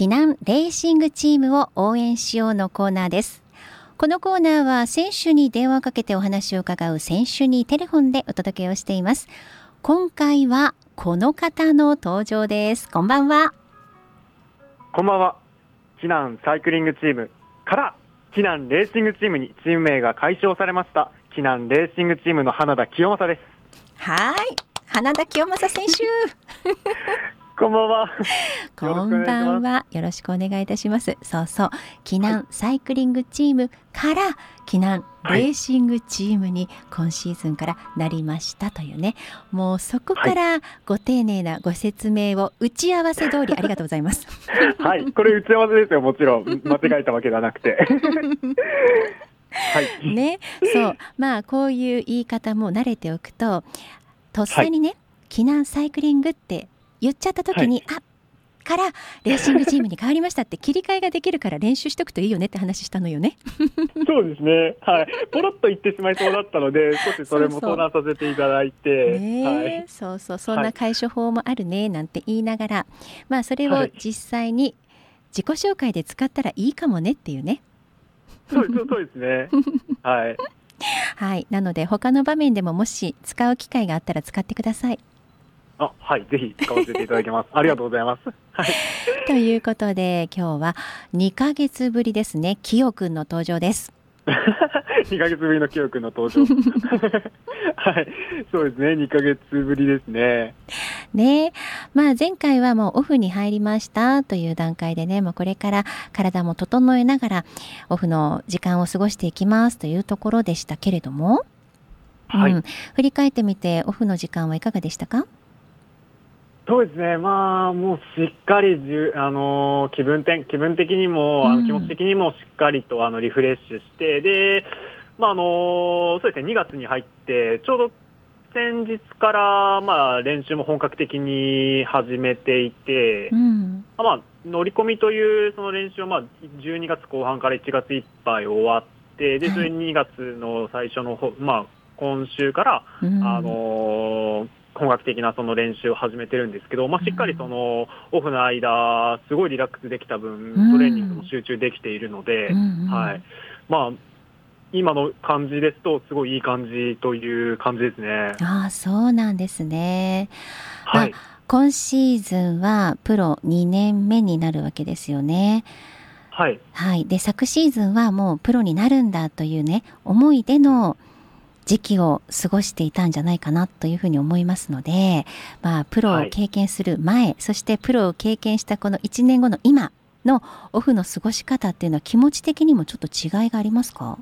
避難レーシングチームを応援しようのコーナーです。このコーナーは選手に電話をかけてお話を伺う選手にテレフォンでお届けをしています。今回はこの方の登場です。こんばんは。こんばんは。避難サイクリングチームから避難レーシングチームにチーム名が解消されました。避難レーシングチームの花田清正です。はい。花田清正選手こんばんは。こんばんは。よろしくお願いいたします。そうそう。避難サイクリングチームから避難レーシングチームに今シーズンからなりましたというね。もうそこからご丁寧なご説明を打ち合わせ通りありがとうございます。はい。これ打ち合わせですよ。もちろん。間違えたわけではなくて。はい。ね。そう。まあ、こういう言い方も慣れておくと、とっさにね、はい、避難サイクリングって言っちゃった時に、はい、あからレーシングチームに変わりましたって切り替えができるから練習しとくといいよねって話したのよね。そうですね。はい。ポロッと言ってしまいそうだったので、少しそれも相談させていただいて。ね、はい、そうそう、そんな解消法もあるねなんて言いながら、はい、まあそれを実際に自己紹介で使ったらいいかもねっていうね。そうそうですね。はい。はい。なので他の場面でももし使う機会があったら使ってください。あ、はい、ぜひ使わせていただきます。ありがとうございます。はい。ということで、今日は2ヶ月ぶりですね、きよくんの登場です。2ヶ月ぶりのきよくんの登場。はい、そうですね、2ヶ月ぶりですね。ねまあ前回はもうオフに入りましたという段階でね、まあ、これから体も整えながらオフの時間を過ごしていきますというところでしたけれども、はい、うん、振り返ってみてオフの時間はいかがでしたか？そうですね、まあ、もうしっかりじゅ、あの気分て気分的にも、あの気持ち的にもしっかりとあのリフレッシュして、で、まああのそうですね、2月に入って、ちょうど先日から、まあ、練習も本格的に始めていて、うん、まあ、乗り込みというその練習は、まあ、12月後半から1月いっぱい終わって、で、それ2月の最初の、まあ、今週から、うん、あのー本格的なその練習を始めてるんですけど、まあ、しっかりそのオフの間、すごいリラックスできた分、トレーニングも集中できているので、はいまあ、今の感じですと、すごいいい感じという感じですね。ああ、そうなんですね。はい、今シーズンはプロ2年目になるわけですよね。はい。はい。で、昨シーズンはもうプロになるんだというね、思いでの、時期を過ごしていたんじゃないかなというふうに思いますので、まあ、プロを経験する前、はい、そしてプロを経験したこの1年後の今のオフの過ごし方っていうのは気持ち的にもちょっと違いがありますか？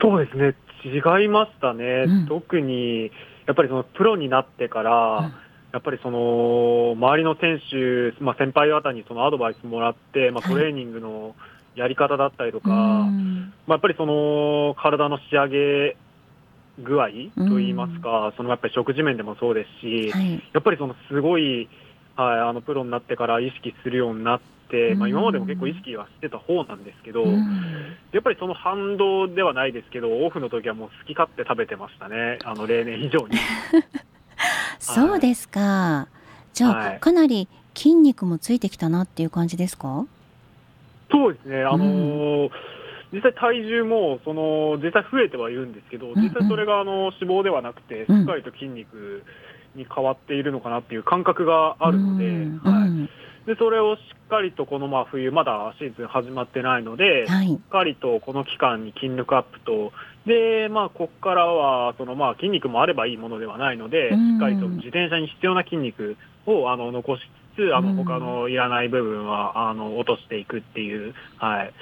そうですね、違いましたね。うん、特に、やっぱりそのプロになってから、うん。やっぱりその周りの選手、まあ、先輩方にそのアドバイスもらって、まあ、トレーニングのやり方だったりとか、はい、まあ、やっぱりその体の仕上げ具合といいますか、うん、そのやっぱり食事面でもそうですし、はい、やっぱりそのすごい、はい、あのプロになってから意識するようになって、うん、まあ、今までも結構意識はしてた方なんですけど、うん、やっぱりその反動ではないですけど、オフの時はもう好き勝手食べてましたね、あの例年以上に。そうですか、はい、じゃあ、はい、かなり筋肉もついてきたなっていう感じですか？そうですね、あのー実際体重も、その、実際増えてはいるんですけど、実際それがあの脂肪ではなくて、しっかりと筋肉に変わっているのかなっていう感覚があるので、はい。で、それをしっかりとこのまあ冬、まだシーズン始まってないので、はい、しっかりとこの期間に筋力アップと、で、まあ、ここからは、そのまあ筋肉もあればいいものではないので、しっかりと自転車に必要な筋肉をあの残しつつ、あの他のいらない部分はあの落としていくっていう、はい。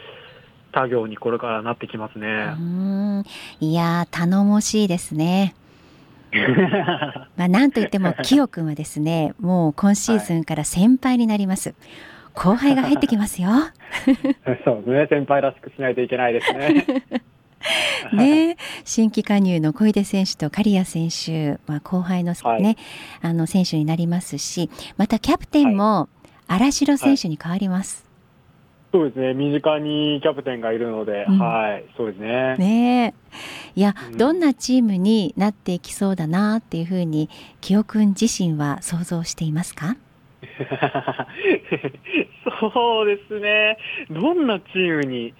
作業にこれからなってきますね。うんいや頼もしいですね。まあなんといってもキヨ君はですねもう今シーズンから先輩になります。はい、後輩が入ってきますよ。そうですね先輩らしくしないといけないですね。ね、新規加入の小出選手と刈谷選手、まあ、後輩の,、ね、はい、あの選手になりますしまたキャプテンも荒城選手に変わります。そうですね、身近にキャプテンがいるので、うん、はい、そうですね。ねいや、うん、どんなチームになっていきそうだなっていうふうに、清くん自身は想像していますか？そうですね。どんなチームに？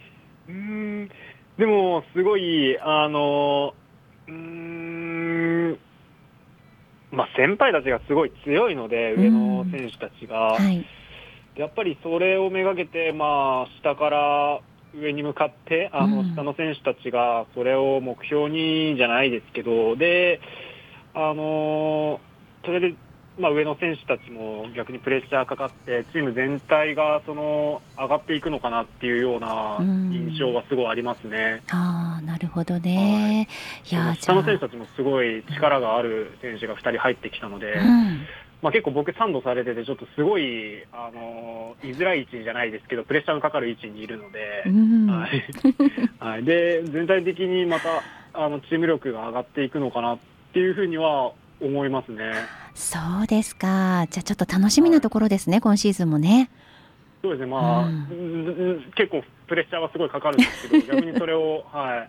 うん、でも、すごい、あの、うん、まあ、先輩たちがすごい強いので、上の選手たちが。はい、やっぱりそれをめがけて、まあ、下から上に向かって、あの、下の選手たちがそれを目標にじゃないですけど、で、あの、それでまあ、上の選手たちも逆にプレッシャーかかって、チーム全体がその上がっていくのかなっていうような印象はすごいありますね。あなるほどね、はい、いや下の選手たちもすごい力がある選手が2人入ってきたので、うん、まあ、結構僕、サンドされてて、ちょっとすごい、あの居づらい位置じゃないですけど、プレッシャーのかかる位置にいるので、うん、はい、はい、で全体的にまたあのチーム力が上がっていくのかなっていうふうには思いますね。そうですか。じゃあちょっと楽しみなところですね、はい、今シーズンもね。そうですね、まあ、うん、結構プレッシャーはすごいかかるんですけど、逆にそれを、は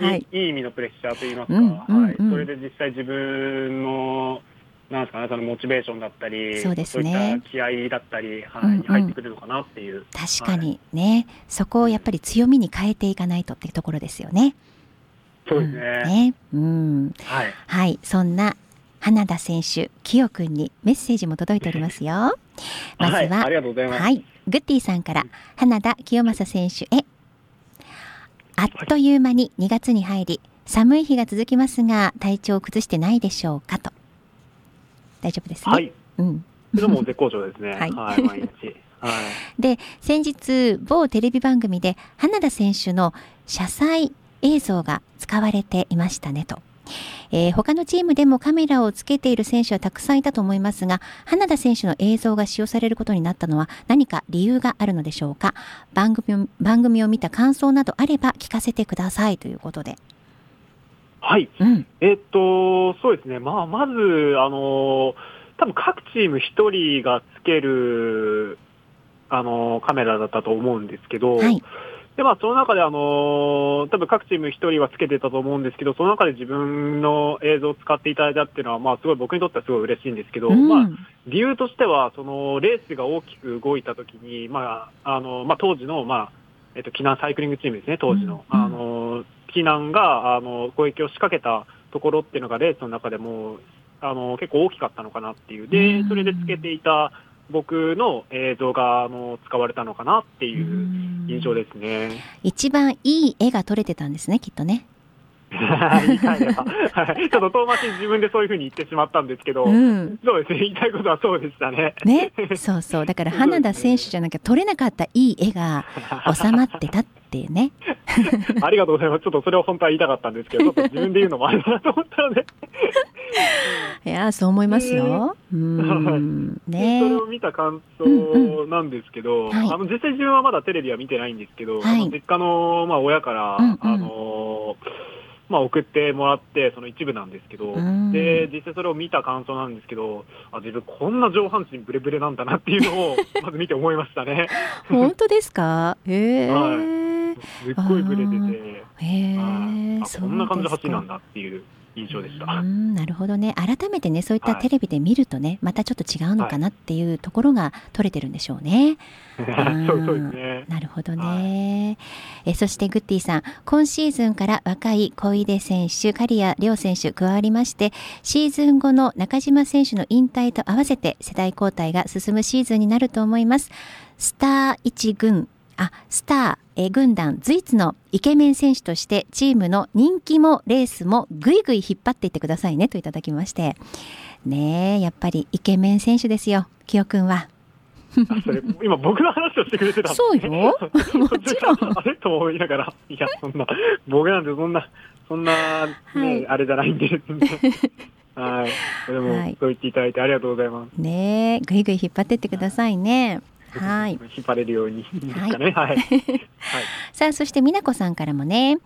い、はい、いい意味のプレッシャーといいますか、うんうんうん、はい、それで実際自分の、なんですかね、そのモチベーションだったり、そうですね、気合だったり、はい、うんうん、入ってくるのかなっていう。確かにね、はい、そこをやっぱり強みに変えていかないとっていうところですよね。そうですね。ねうん。はい。はい、そんな花田選手、きよくんにメッセージも届いておりますよ。まずは、はい、ありがとうございます。はい、グッティさんから花田清正選手へ。あっという間に2月に入り、寒い日が続きますが、体調を崩してないでしょうかと。大丈夫ですね？はい。うん。でも絶好調ですね。はい、はい、毎日。はい、で先日某テレビ番組で花田選手の車載映像が使われていましたねと。えー、他のチームでもカメラをつけている選手はたくさんいたと思いますが、花田選手の映像が使用されることになったのは何か理由があるのでしょうか？番組番組を見た感想などあれば聞かせてくださいということで。はい。うん、えー、っと、そうですね。まあ、まず、あの、多分各チーム1人がつける、あの、カメラだったと思うんですけど、はいで、まあ、その中で、あのー、多分各チーム一人はつけてたと思うんですけど、その中で自分の映像を使っていただいたっていうのは、まあ、すごい僕にとってはすごい嬉しいんですけど、うん、まあ、理由としては、その、レースが大きく動いたときに、まあ、あの、まあ、当時の、まあ、えっと、避難サイクリングチームですね、当時の。うん、あの、避難が、あの、攻撃を仕掛けたところっていうのが、レースの中でも、あの、結構大きかったのかなっていう。で、それでつけていた、僕の映像があの使われたのかなっていう印象ですね。一番いい絵が撮れてたんですね、きっとね。ちょっと遠回しに自分でそういうふうに言ってしまったんですけど、うん、そうですね、言いたいことはそうでしたね。ね、そうそう、だから花田選手じゃなきゃ撮れなかったいい絵が収まってたっていうね。ありがとうございます。ちょっとそれを本当は言いたかったんですけど、自分で言うのもあれだなと思ったので。いや、そう思いますよ。うん。ねそれを見た感想なんですけど、あの、実際自分はまだテレビは見てないんですけど、はい、実家の、まあ、親から、うんうん、あの、まあ、送ってもらって、その一部なんですけど、で、実際それを見た感想なんですけど、あ、自分こんな上半身ブレブレなんだなっていうのを、まず見て思いましたね。本当ですか？へえ。はいすっごいブレてて、へあこんな感じの走りなんだっていう印象でした。なるほどね。改めてね、そういったテレビで見るとね、はい、またちょっと違うのかなっていうところが取れてるんでしょうね。そうそうですね。なるほどね。はい、えそしてグッティさん、今シーズンから若い小出選手、刈谷亮選手加わりまして、シーズン後の中島選手の引退と合わせて世代交代が進むシーズンになると思います。スター1軍あスター、え軍団随一のイケメン選手としてチームの人気もレースもぐいぐい引っ張っていってくださいねといただきまして。ねえやっぱりイケメン選手ですよきよくんは。それ今僕の話をしてくれてたんそうよ。もちろん。あれ？と思いながら。いやそんな僕なんてそんなそんなね、はい、あれじゃないんで。はい。でも、はい、そう言っていただいてありがとうございます。ねえ、ぐいぐい引っ張ってってくださいね。はい。引っ張れるようにですかね。はい。はい、さあ、そして美奈子さんからもね、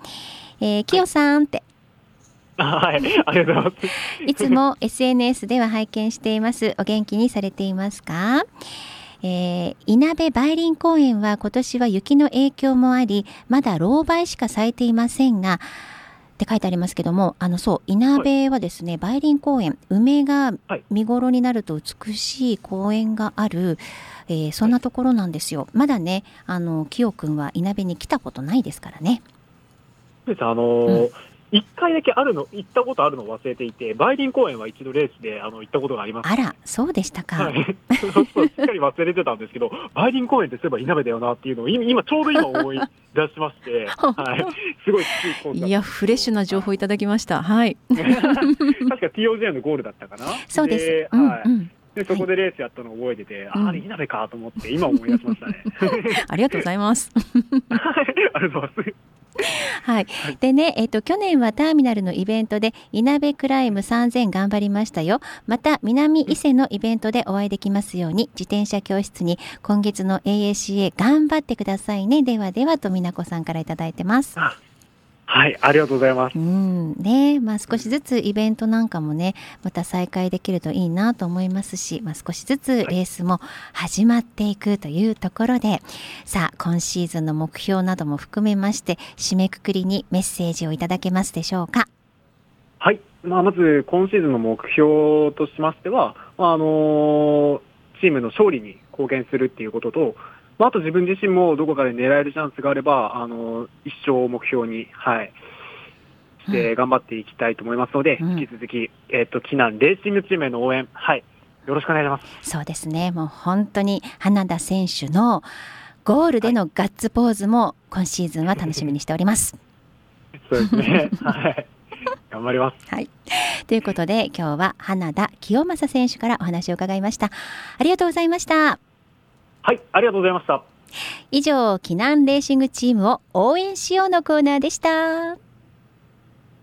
えー、きよさんって。はい、ありがとうございます。いつも SNS では拝見しています。お元気にされていますか？えー、稲部梅林公園は今年は雪の影響もあり、まだ老梅しか咲いていませんが、って書いてありますけども、あのそう、いなべはですね、梅林公園、梅が見頃になると美しい公園がある、えー、そんなところなんですよ。まだね、あの、きよくんはいなべに来たことないですからね。あのーうん一回だけあるの、行ったことあるのを忘れていて、梅林公園は一度レースであの行ったことがあります、あら、そうでしたか。はい、そうそうしっかり忘れてたんですけど、梅林公園ってそういえばいなべだよなっていうのを今、今ちょうど今思い出しまして、はい、すごいいや、フレッシュな情報いただきました。はい。確か TOJ のゴールだったかな。そうです。はい。うんうんで、そこでレースやったのを覚えてて、はい、あれ、いなべかと思って、今思い出しましたね。ありがとうございます。ありがとうございます。はい。でね、えっ、ー、と、去年はターミナルのイベントで、いなべクライム3000頑張りましたよ。また、南伊勢のイベントでお会いできますように、自転車教室に今月の AACA 頑張ってくださいね。ではではと、みなこさんからいただいてます。はい、ありがとうございます。うん、ね、まあ少しずつイベントなんかもね、また再開できるといいなと思いますし、まあ少しずつレースも始まっていくというところで、はい、さあ今シーズンの目標なども含めまして、締めくくりにメッセージをいただけますでしょうか？はい、まあまず今シーズンの目標としましては、まあ、あのチームの勝利に貢献するっていうことと、まあ、あと自分自身もどこかで狙えるチャンスがあれば、あの、一生を目標に、はい、して頑張っていきたいと思いますので、うん、引き続き、えっ、ー、と、避難レーシングチームへの応援、はい、よろしくお願いします。そうですね、もう本当に花田選手のゴールでのガッツポーズも今シーズンは楽しみにしております。そうですね。はい。頑張ります。はい。ということで、今日は花田清正選手からお話を伺いました。ありがとうございました。はい、ありがとうございました。以上、避難レーシングチームを応援しようのコーナーでした。